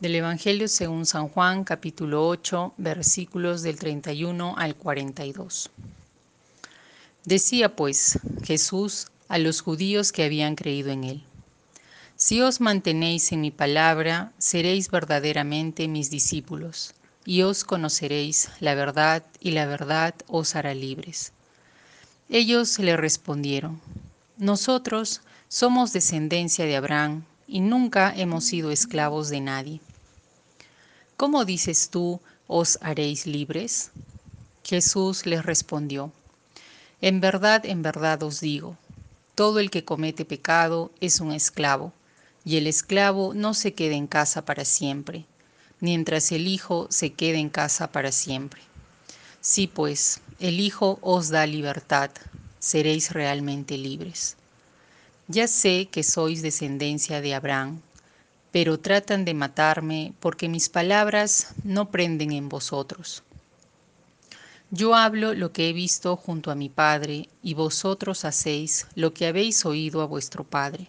Del Evangelio según San Juan, capítulo 8, versículos del 31 al 42. Decía pues Jesús a los judíos que habían creído en él, Si os mantenéis en mi palabra, seréis verdaderamente mis discípulos, y os conoceréis la verdad, y la verdad os hará libres. Ellos le respondieron, Nosotros somos descendencia de Abraham, y nunca hemos sido esclavos de nadie. ¿Cómo dices tú, os haréis libres? Jesús les respondió, En verdad, en verdad os digo, todo el que comete pecado es un esclavo, y el esclavo no se queda en casa para siempre, mientras el Hijo se quede en casa para siempre. Si pues el Hijo os da libertad, seréis realmente libres. Ya sé que sois descendencia de Abraham pero tratan de matarme porque mis palabras no prenden en vosotros. Yo hablo lo que he visto junto a mi Padre, y vosotros hacéis lo que habéis oído a vuestro Padre.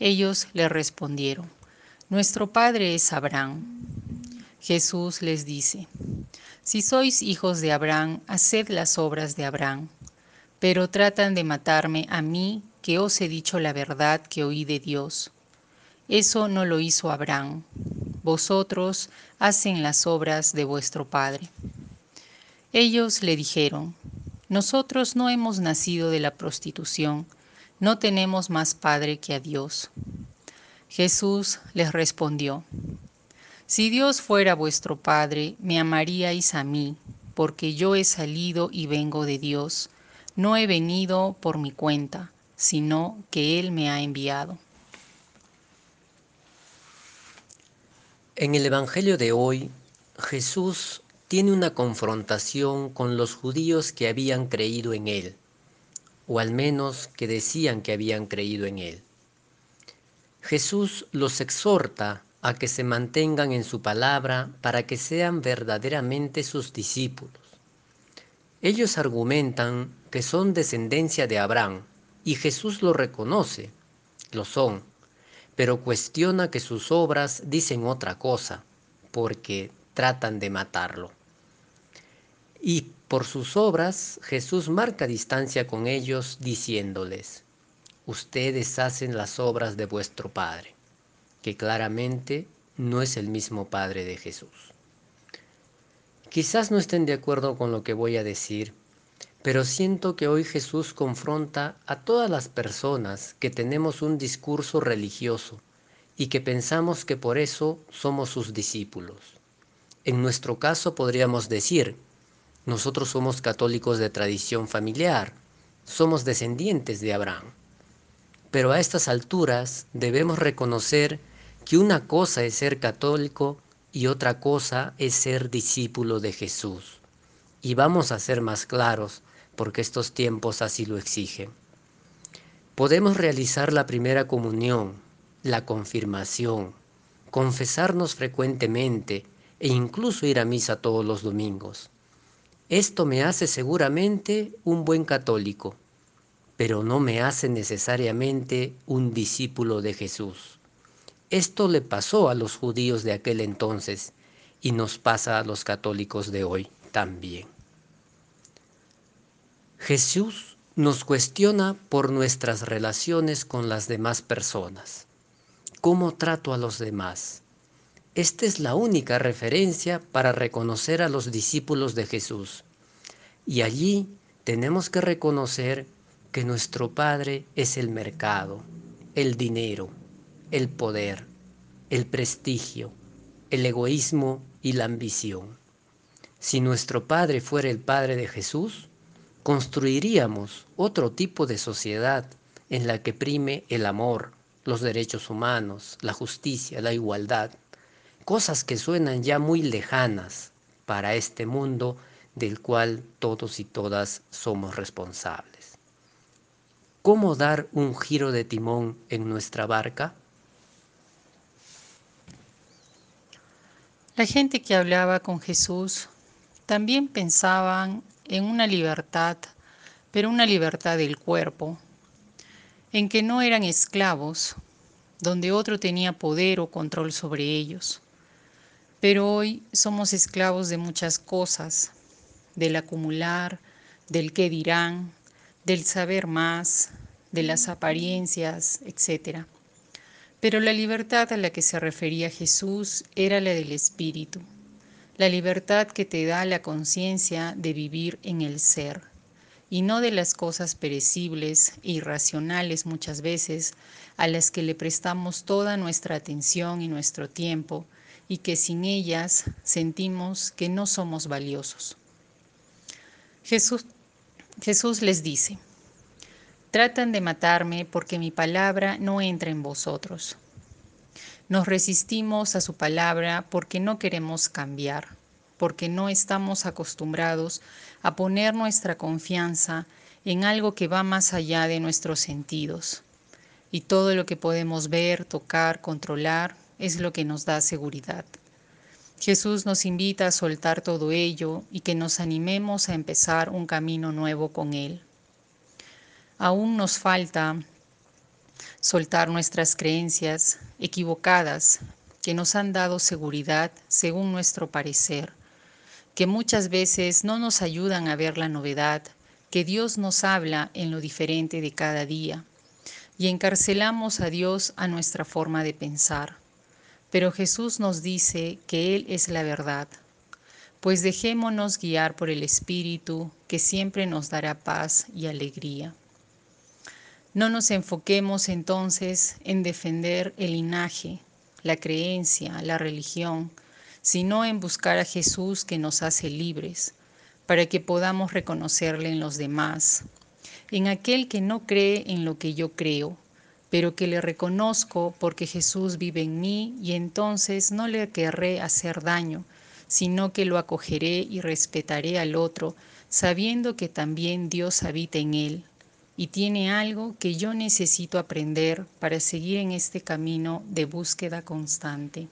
Ellos le respondieron, Nuestro Padre es Abraham. Jesús les dice, Si sois hijos de Abraham, haced las obras de Abraham. Pero tratan de matarme a mí, que os he dicho la verdad que oí de Dios eso no lo hizo Abraham. Vosotros hacen las obras de vuestro Padre. Ellos le dijeron, Nosotros no hemos nacido de la prostitución, no tenemos más Padre que a Dios. Jesús les respondió, Si Dios fuera vuestro Padre, me amaríais a mí, porque yo he salido y vengo de Dios, no he venido por mi cuenta, sino que Él me ha enviado. En el Evangelio de hoy, Jesús tiene una confrontación con los judíos que habían creído en Él, o al menos que decían que habían creído en Él. Jesús los exhorta a que se mantengan en su palabra para que sean verdaderamente sus discípulos. Ellos argumentan que son descendencia de Abraham, y Jesús lo reconoce, lo son pero cuestiona que sus obras dicen otra cosa, porque tratan de matarlo. Y por sus obras Jesús marca distancia con ellos diciéndoles, ustedes hacen las obras de vuestro Padre, que claramente no es el mismo Padre de Jesús. Quizás no estén de acuerdo con lo que voy a decir, pero siento que hoy Jesús confronta a todas las personas que tenemos un discurso religioso y que pensamos que por eso somos sus discípulos. En nuestro caso podríamos decir, nosotros somos católicos de tradición familiar, somos descendientes de Abraham. Pero a estas alturas debemos reconocer que una cosa es ser católico y otra cosa es ser discípulo de Jesús. Y vamos a ser más claros, porque estos tiempos así lo exigen. Podemos realizar la primera comunión, la confirmación, confesarnos frecuentemente e incluso ir a misa todos los domingos. Esto me hace seguramente un buen católico, pero no me hace necesariamente un discípulo de Jesús. Esto le pasó a los judíos de aquel entonces y nos pasa a los católicos de hoy también. Jesús nos cuestiona por nuestras relaciones con las demás personas. ¿Cómo trato a los demás? Esta es la única referencia para reconocer a los discípulos de Jesús. Y allí tenemos que reconocer que nuestro Padre es el mercado, el dinero, el poder, el prestigio, el egoísmo y la ambición. Si nuestro Padre fuera el Padre de Jesús, construiríamos otro tipo de sociedad en la que prime el amor, los derechos humanos, la justicia, la igualdad, cosas que suenan ya muy lejanas para este mundo del cual todos y todas somos responsables. ¿Cómo dar un giro de timón en nuestra barca? La gente que hablaba con Jesús también pensaban en una libertad, pero una libertad del cuerpo, en que no eran esclavos donde otro tenía poder o control sobre ellos. Pero hoy somos esclavos de muchas cosas, del acumular, del qué dirán, del saber más, de las apariencias, etc. Pero la libertad a la que se refería Jesús era la del espíritu, la libertad que te da la conciencia de vivir en el ser, y no de las cosas perecibles e irracionales muchas veces a las que le prestamos toda nuestra atención y nuestro tiempo, y que sin ellas sentimos que no somos valiosos. Jesús, Jesús les dice, Tratan de matarme porque mi palabra no entra en vosotros. Nos resistimos a su palabra porque no queremos cambiar, porque no estamos acostumbrados a poner nuestra confianza en algo que va más allá de nuestros sentidos. Y todo lo que podemos ver, tocar, controlar es lo que nos da seguridad. Jesús nos invita a soltar todo ello y que nos animemos a empezar un camino nuevo con Él. Aún nos falta soltar nuestras creencias equivocadas que nos han dado seguridad según nuestro parecer, que muchas veces no nos ayudan a ver la novedad, que Dios nos habla en lo diferente de cada día, y encarcelamos a Dios a nuestra forma de pensar. Pero Jesús nos dice que Él es la verdad, pues dejémonos guiar por el Espíritu que siempre nos dará paz y alegría. No nos enfoquemos entonces en defender el linaje, la creencia, la religión, sino en buscar a Jesús que nos hace libres, para que podamos reconocerle en los demás, en aquel que no cree en lo que yo creo, pero que le reconozco porque Jesús vive en mí y entonces no le querré hacer daño, sino que lo acogeré y respetaré al otro, sabiendo que también Dios habita en él y tiene algo que yo necesito aprender para seguir en este camino de búsqueda constante.